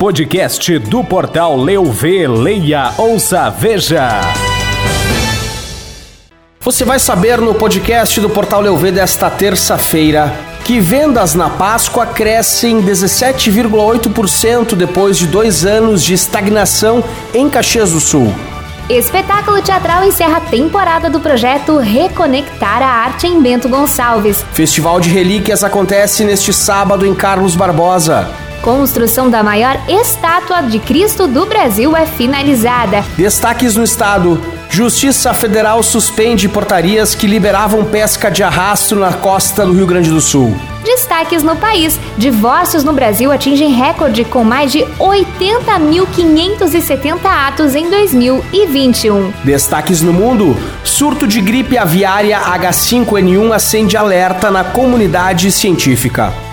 Podcast do portal Leu Vê, Leia, Ouça, Veja. Você vai saber no podcast do portal Leu Vê desta terça-feira que vendas na Páscoa crescem 17,8% depois de dois anos de estagnação em Caxias do Sul. Espetáculo teatral encerra a temporada do projeto Reconectar a Arte em Bento Gonçalves. Festival de Relíquias acontece neste sábado em Carlos Barbosa. Construção da maior estátua de Cristo do Brasil é finalizada. Destaques no estado. Justiça Federal suspende portarias que liberavam pesca de arrasto na costa do Rio Grande do Sul. Destaques no país: divórcios no Brasil atingem recorde com mais de 80.570 atos em 2021. Destaques no mundo: surto de gripe aviária H5N1 acende alerta na comunidade científica.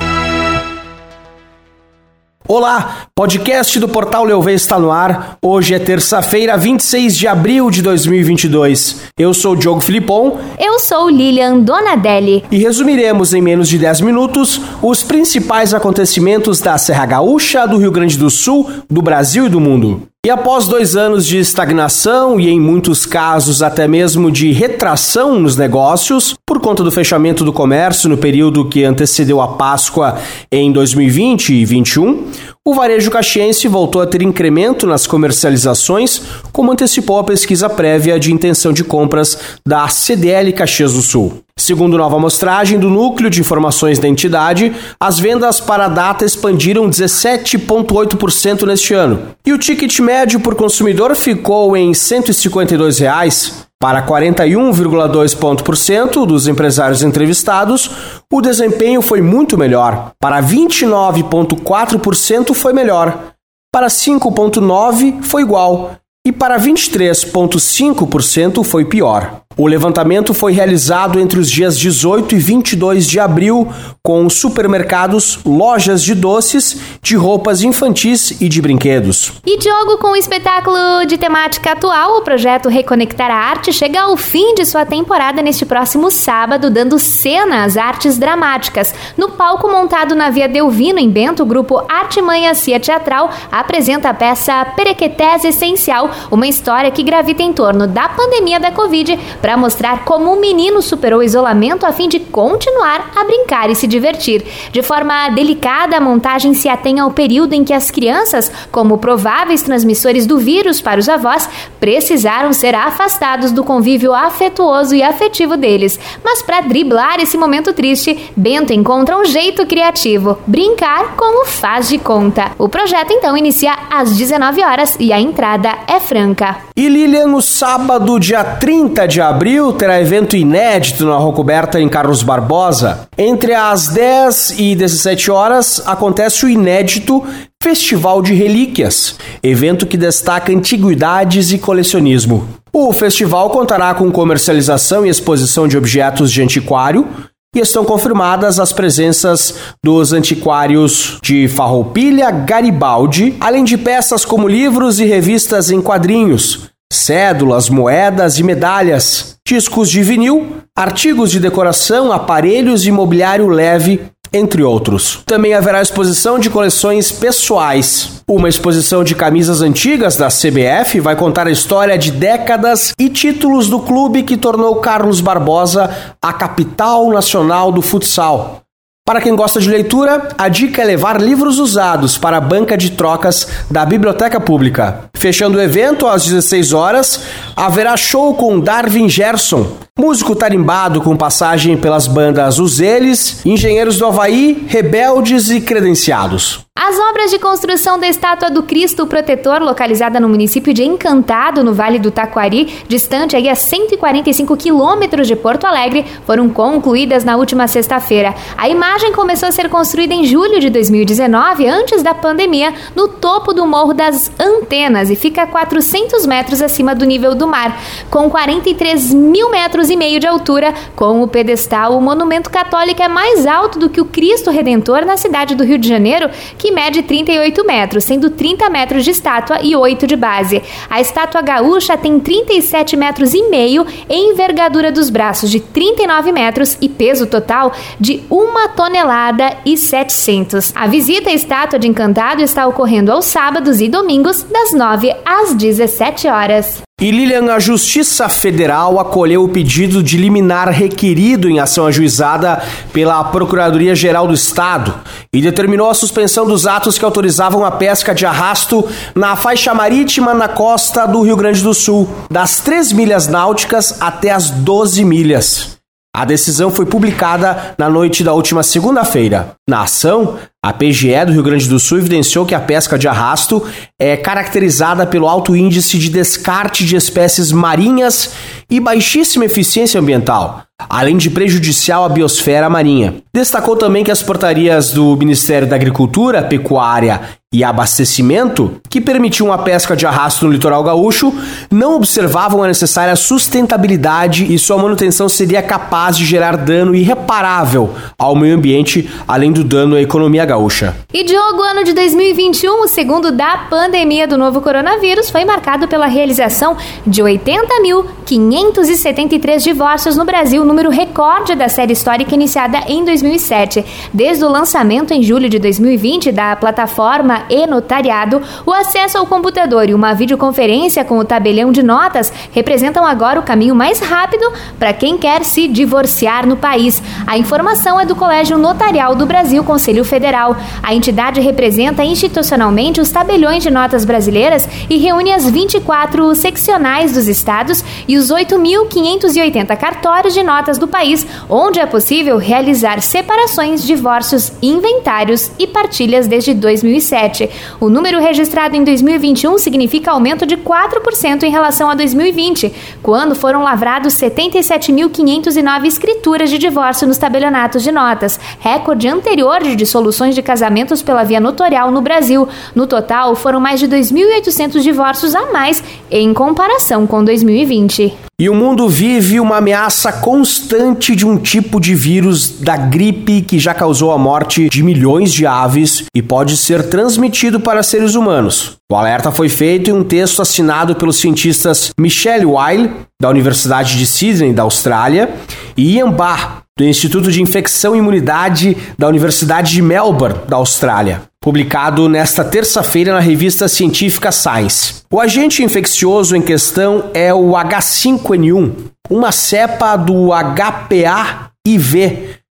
Olá, podcast do Portal Leuve está no ar. Hoje é terça-feira, 26 de abril de 2022. Eu sou o Diogo Filipon. Eu sou Lilian Donadelli. E resumiremos em menos de 10 minutos os principais acontecimentos da Serra Gaúcha, do Rio Grande do Sul, do Brasil e do mundo. E após dois anos de estagnação e, em muitos casos, até mesmo de retração nos negócios, por conta do fechamento do comércio no período que antecedeu a Páscoa em 2020 e 2021, o varejo caxiense voltou a ter incremento nas comercializações, como antecipou a pesquisa prévia de intenção de compras da CDL Caxias do Sul. Segundo nova amostragem do Núcleo de Informações da entidade, as vendas para a data expandiram 17,8% neste ano. E o ticket médio por consumidor ficou em 152 reais. Para 41,2% dos empresários entrevistados, o desempenho foi muito melhor. Para 29,4% foi melhor. Para 5,9% foi igual. E para 23,5% foi pior. O levantamento foi realizado entre os dias 18 e 22 de abril com supermercados, lojas de doces, de roupas infantis e de brinquedos. E Diogo, com o espetáculo de temática atual, o projeto Reconectar a Arte chega ao fim de sua temporada neste próximo sábado, dando cena às artes dramáticas. No palco montado na Via Delvino, em Bento, o grupo Arte Manha Cia Teatral apresenta a peça Perequetés Essencial, uma história que gravita em torno da pandemia da Covid para mostrar como o menino superou o isolamento a fim de continuar a brincar e se divertir. De forma delicada, a montagem se atém ao período em que as crianças, como prováveis transmissores do vírus para os avós, precisaram ser afastados do convívio afetuoso e afetivo deles. Mas para driblar esse momento triste, Bento encontra um jeito criativo: brincar como faz de conta. O projeto então inicia às 19 horas e a entrada é franca. E Lilian, no sábado, dia 30 de abril, abril terá evento inédito na Rua Coberta em Carlos Barbosa. Entre as 10 e 17 horas acontece o inédito Festival de Relíquias, evento que destaca antiguidades e colecionismo. O festival contará com comercialização e exposição de objetos de antiquário, e estão confirmadas as presenças dos antiquários de Farroupilha, Garibaldi, além de peças como livros e revistas em quadrinhos, cédulas, moedas e medalhas, discos de vinil, artigos de decoração, aparelhos e mobiliário leve, entre outros. Também haverá exposição de coleções pessoais. Uma exposição de camisas antigas da CBF vai contar a história de décadas e títulos do clube que tornou Carlos Barbosa a capital nacional do futsal. Para quem gosta de leitura, a dica é levar livros usados para a banca de trocas da Biblioteca Pública. Fechando o evento às 16 horas, haverá show com Darwin Gerson, músico tarimbado com passagem pelas bandas Os Eles, Engenheiros do Havaí, Rebeldes e Credenciados. As obras de construção da estátua do Cristo Protetor, localizada no município de Encantado, no Vale do Taquari, distante aí a 145 quilômetros de Porto Alegre, foram concluídas na última sexta-feira. A imagem começou a ser construída em julho de 2019, antes da pandemia, no topo do Morro das Antenas e fica a 400 metros acima do nível do mar. Com 43 mil metros e meio de altura. Com o pedestal, o monumento católico é mais alto do que o Cristo Redentor na cidade do Rio de Janeiro, que mede 38 metros, sendo 30 metros de estátua e 8 de base. A estátua gaúcha tem 37 metros e meio envergadura dos braços de 39 metros e peso total de 1 tonelada e 700. A visita à estátua de Encantado está ocorrendo aos sábados e domingos, das 9 às 17 horas. E Lilian, a Justiça Federal acolheu o pedido de liminar requerido em ação ajuizada pela Procuradoria-Geral do Estado e determinou a suspensão dos atos que autorizavam a pesca de arrasto na faixa marítima na costa do Rio Grande do Sul, das 3 milhas náuticas até as 12 milhas. A decisão foi publicada na noite da última segunda-feira. Na ação, a PGE do Rio Grande do Sul evidenciou que a pesca de arrasto é caracterizada pelo alto índice de descarte de espécies marinhas e baixíssima eficiência ambiental, além de prejudicial à biosfera marinha. Destacou também que as portarias do Ministério da Agricultura, Pecuária e Abastecimento, que permitiam a pesca de arrasto no litoral gaúcho, não observavam a necessária sustentabilidade e sua manutenção seria capaz de gerar dano irreparável ao meio ambiente, além do dano à economia gaúcha. E Diogo, ano de 2021, o segundo da pandemia do novo coronavírus, foi marcado pela realização de 80.573 divórcios no Brasil, número recorde da série histórica iniciada em 2007. Desde o lançamento em julho de 2020 da plataforma e-notariado, o acesso ao computador e uma videoconferência com o tabelião de notas representam agora o caminho mais rápido para quem quer se divorciar no país. A informação é do Colégio Notarial do Brasil, Conselho Federal. A entidade representa institucionalmente os tabeliões de notas brasileiras e reúne as 24 seccionais dos estados e os 8.580 cartórios de notas do país, onde é possível realizar separações, divórcios, inventários e partilhas desde 2007. O número registrado em 2021 significa aumento de 4% em relação a 2020, quando foram lavrados 77.509 escrituras de divórcio nos tabelionatos de notas, recorde anterior de dissoluções de casamentos pela via notorial no Brasil. No total, foram mais de 2.800 divórcios a mais em comparação com 2020. E o mundo vive uma ameaça constante de um tipo de vírus da gripe que já causou a morte de milhões de aves e pode ser transmitido para seres humanos. O alerta foi feito em um texto assinado pelos cientistas Michelle Weil, da Universidade de Sydney, da Austrália, e Ian Barr, do Instituto de Infecção e Imunidade da Universidade de Melbourne, da Austrália publicado nesta terça-feira na revista científica Science. O agente infeccioso em questão é o H5N1, uma cepa do HPA-IV,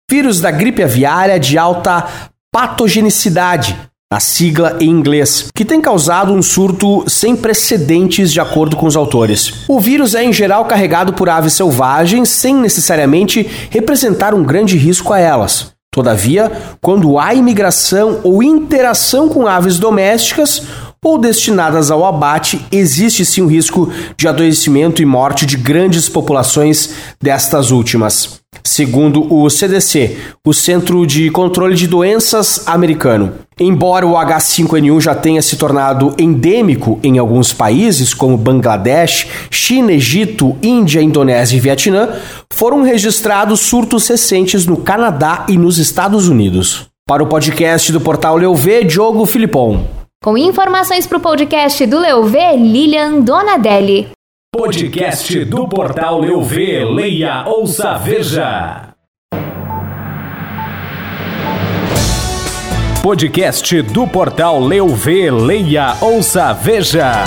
vírus da gripe aviária de alta patogenicidade, a sigla em inglês, que tem causado um surto sem precedentes de acordo com os autores. O vírus é em geral carregado por aves selvagens sem necessariamente representar um grande risco a elas. Todavia, quando há imigração ou interação com aves domésticas ou destinadas ao abate, existe sim um risco de adoecimento e morte de grandes populações destas últimas segundo o CDC, o Centro de Controle de Doenças americano. Embora o H5N1 já tenha se tornado endêmico em alguns países, como Bangladesh, China, Egito, Índia, Indonésia e Vietnã, foram registrados surtos recentes no Canadá e nos Estados Unidos. Para o podcast do portal Leuv, Diogo Filipon. Com informações para o podcast do Leuv, Lilian Donadelli. Podcast do portal Leuv, leia, ouça, veja. Podcast do portal Leuv, leia, ouça, veja.